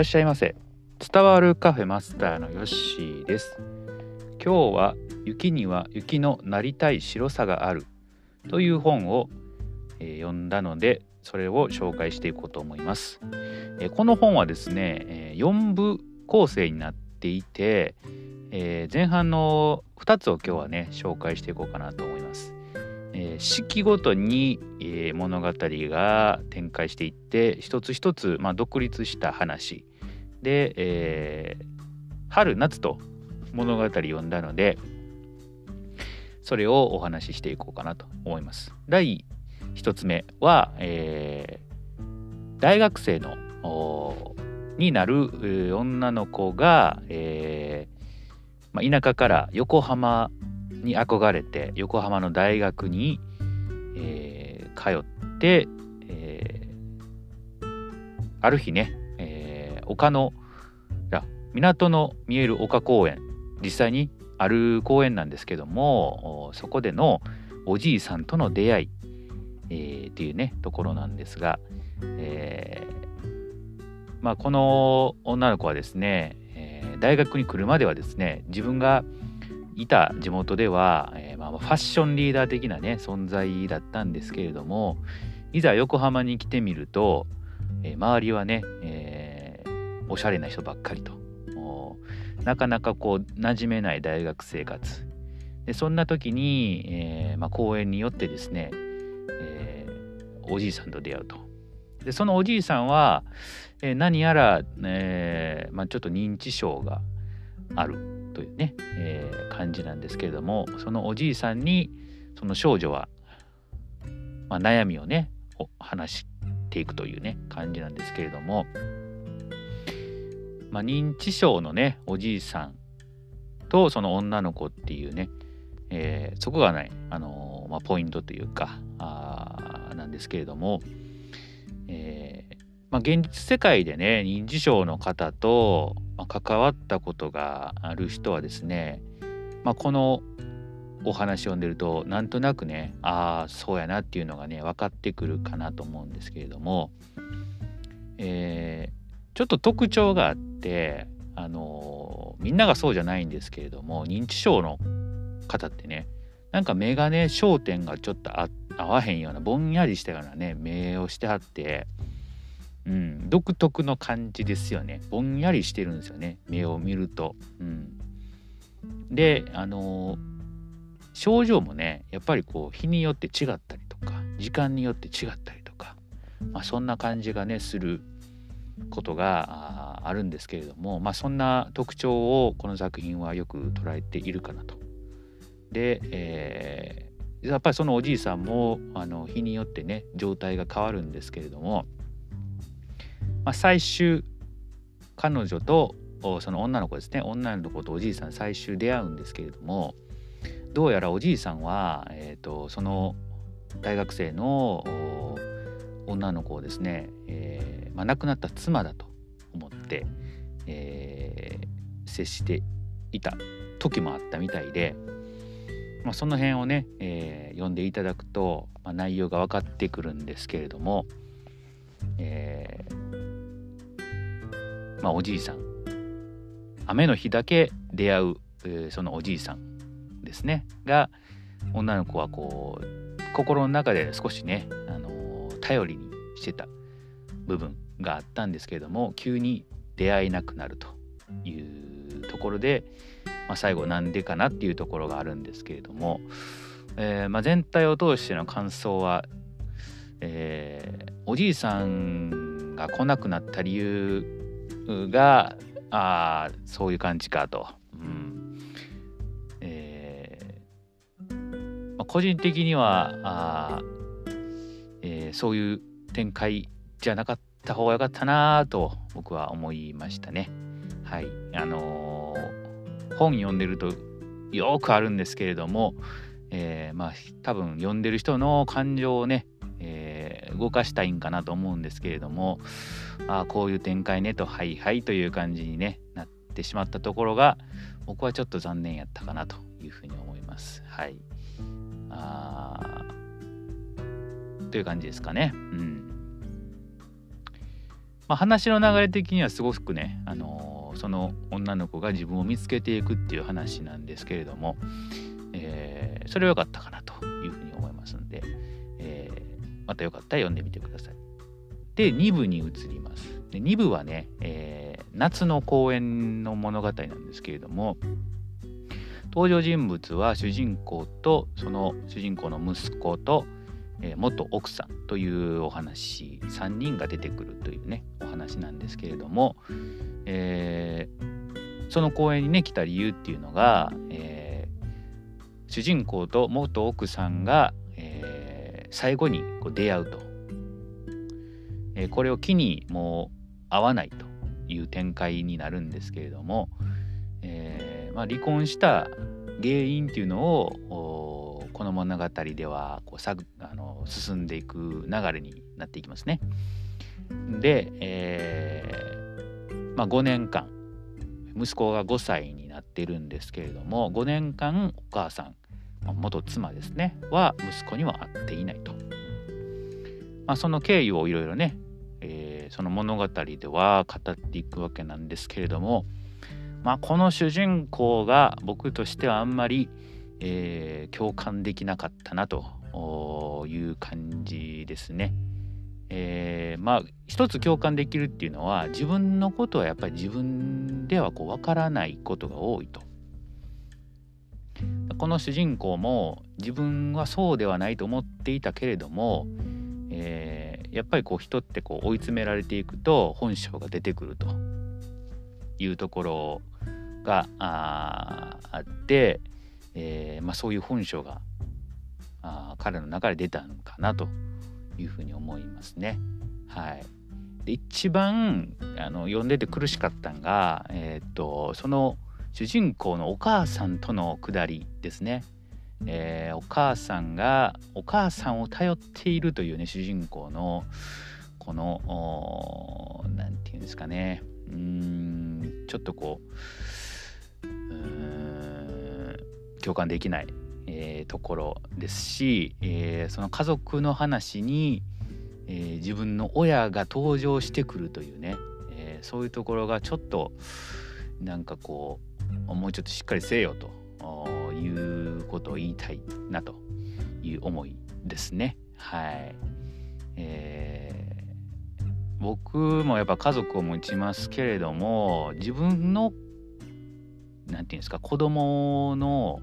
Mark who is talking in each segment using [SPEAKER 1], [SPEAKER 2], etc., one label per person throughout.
[SPEAKER 1] らっしゃいませ。伝わるカフェマスターのヨッシーです。今日は雪には雪のなりたい白さがある。という本を、え、読んだのでそれを紹介していこうと思います、え、この本はですね、え、4部構成になっていて、え前半の2つを今日はね紹介していこうかなと思います。え、四季ごとに、え、物語が展開していって一つ一つ、ま、独立した話。で、えー、春夏と物語読んだのでそれをお話ししていこうかなと思います。第一つ目は、えー、大学生のになる女の子が、えーまあ、田舎から横浜に憧れて横浜の大学に、えー、通って、えー、ある日ね、丘の港の見える丘公園。実際にある公園なんですけどもそこでのおじいさんとの出会い、えー、っていうねところなんですが、えー、まあ、この女の子はですね、えー、大学に来るまではですね自分がいた地元では、えー、まあ、ファッションリーダー的なね存在だったんですけれどもいざ横浜に来てみると、え、周りはね、え、おしゃれな人ばっかりと。なかなかこう馴染めない大学生活。でそんな時に、えまあ、公園によってですね、えおじいさんと出会うと。でそのおじいさんは、え何やら、えまあ、ちょっと認知症があるというね、えー、感じなんですけれどもそのおじいさんにその少女は、まあ、悩みをね話していくというね感じなんですけれども、まあ、認知症のねおじいさんとその女の子っていうね、えー、そこがね、あのー、まあ、ポイントというかあなんですけれども、えーまあ、現実世界でね認知症の方と、関わったことがある人はですね、ま、このお話を読んでるとなんとなくねああそうやなっていうのがね分かってくるかなと思うんですけれども、えー、ちょっと特徴があってあのみんながそうじゃないんですけれども認知症の方ってねなんか目がね焦点がちょっと合わへんようなぼんやりしたようなね目をしてはってうん、独特の感じですよねぼんやりしてるんですよね目を見ると。うん、であの症状もねやっぱりこう日によって違ったりとか時間によって違ったりとか、まあ、そんな感じがねすることがあるんですけれども、まあ、そんな特徴をこの作品はよく捉えているかなと。で、えー、やっぱりそのおじいさんもあの日によってね状態が変わるんですけれどもまあ、最終彼女とその女の子ですね女の子とおじいさん最終出会うんですけれどもどうやらおじいさんは、えーと、その大学生の女の子をですね、えーまあ、亡くなった妻だと思って、えー、接していた時もあったみたいで、まあ、その辺をね、えー、読んでいただくと、まあ、内容が分かってくるんですけれども、えーまあ、おじいさん雨の日だけ出会う、えー、そのおじいさんですねが女の子はこう心の中で少しね、あの、頼りにしてた部分があったんですけれども急に出会えなくなるというところで、まあ、最後なんでかなっていうところがあるんですけれども、えー、まあ、全体を通しての感想は、えー、おじいさんが来なくなった理由があそういう感じかと。うんま、個人的にはあ、え、そういう展開じゃなかったた方が良かったなと僕は思いましたね。はいあのー、本読んでるとよくあるんですけれども、えー、まあ多分読んでる人の感情をね、えー、動かしたいんかなと思うんですけれどもあこういう展開ねとはいはいという感じに、ね、なってしまったところが僕はちょっと残念やったかなというふうに思います。はい、あという感じですかね。うんまあ、話の流れ的にはすごくね、あのー、その女の子が自分を見つけていくっていう話なんですけれども、えー、それは良かったかなというふうに思いますんで、えー、またよかったら読んでみてください。で2部に移ります。で2部はね、えー、夏の公演の物語なんですけれども登場人物は主人公とその主人公の息子と、え、元奥さんというお話3人が出てくるというねお話なんですけれども、えー、その公演にね来た理由っていうのが、えー、主人公と元奥さんが、え、最後にこう出会うと、え、これを機にもう会わないという展開になるんですけれども、えまあ、離婚した原因っていうのをこの物語ではこうさあの進んでいく流れになっていきますね。で、えーまあ、5年間息子が5歳になってるんですけれども5年間お母さん元妻ですねは息子には会っていないと、まあ、その経緯をいろいろね、えー、その物語では語っていくわけなんですけれども、まあ、この主人公が僕としてはあんまり、えー、共感できなかったなという感じですね。えー、まあ一つ共感できるっていうのは自分のことはやっぱり自分ではこう分からないことが多いと。この主人公も自分はそうではないと思っていたけれども、えー、やっぱりこう人ってこう追い詰められていくと本性が出てくるというところがあって、えーまあ、そういう本性があ彼の中で出たのかなというふうに思いますね。はい、で一番あの読んでて苦しかったのが、えー、っとその主人公のお母さんとのくだりですね。えー、お母さんがお母さんを頼っているというね主人公のこの何て言うんですかねうんちょっとこう共感できないえー、ところですし、えー、その家族の話に、えー、自分の親が登場してくるというね、えそういうところがちょっとなんかこうもうちょっとしっかりせえよということを言いたいなという思いですね。はい、え僕もやっぱ家族を持ちますけれども自分の何て言うんですか子供の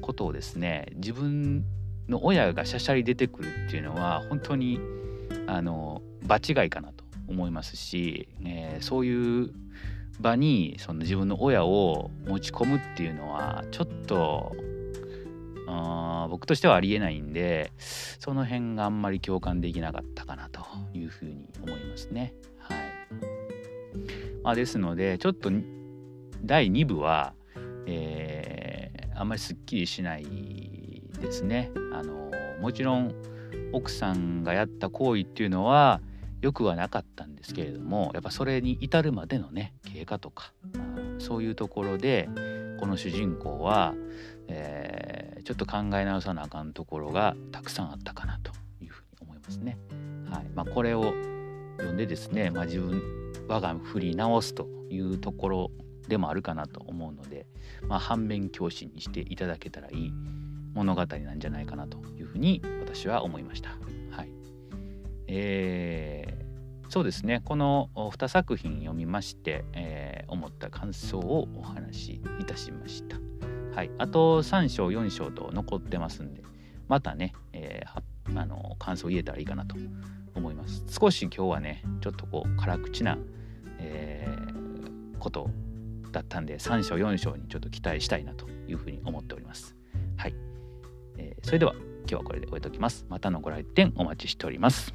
[SPEAKER 1] ことをですね自分の親がしゃしゃり出てくるっていうのは本当にあの場違いかなと思いますし、えー、そういう場にその自分の親を持ち込むっていうのはちょっとあ僕としてはありえないんでその辺があんまり共感できなかったかなというふうに思いますね。はいまあ、ですのでちょっと第2部は、えーんまりすっきりしないですね。あのもちろん奥さんがやった行為っていうのはよくはなかったんですけれどもやっぱそれに至るまでのね経過とかそういうところでこの主人公は、えー、ちょっと考え直さなあかんところがたくさんあったかなというふうに思いますね。はいまあ、これを読んでですね、まあ、自分我が振り直すというところでもあるかなと思うので、まあ、反面教師にしていただけたらいい物語なんじゃないかなというふうに私は思いました。はいえー、そうですねこの2作品読みまして、えー、思った感想をお話しいたしました。はい、あと3章4章と残ってますんでまたね、えー、あの感想を言えたらいいかなと思います。少し今日はねちょっとこう辛口な、えー、ことだったんで3章4章にちょっと期待したいなというふうに思っております。はい、えー、それでは今日はこれで終えておきます。またのご来店お待ちしております。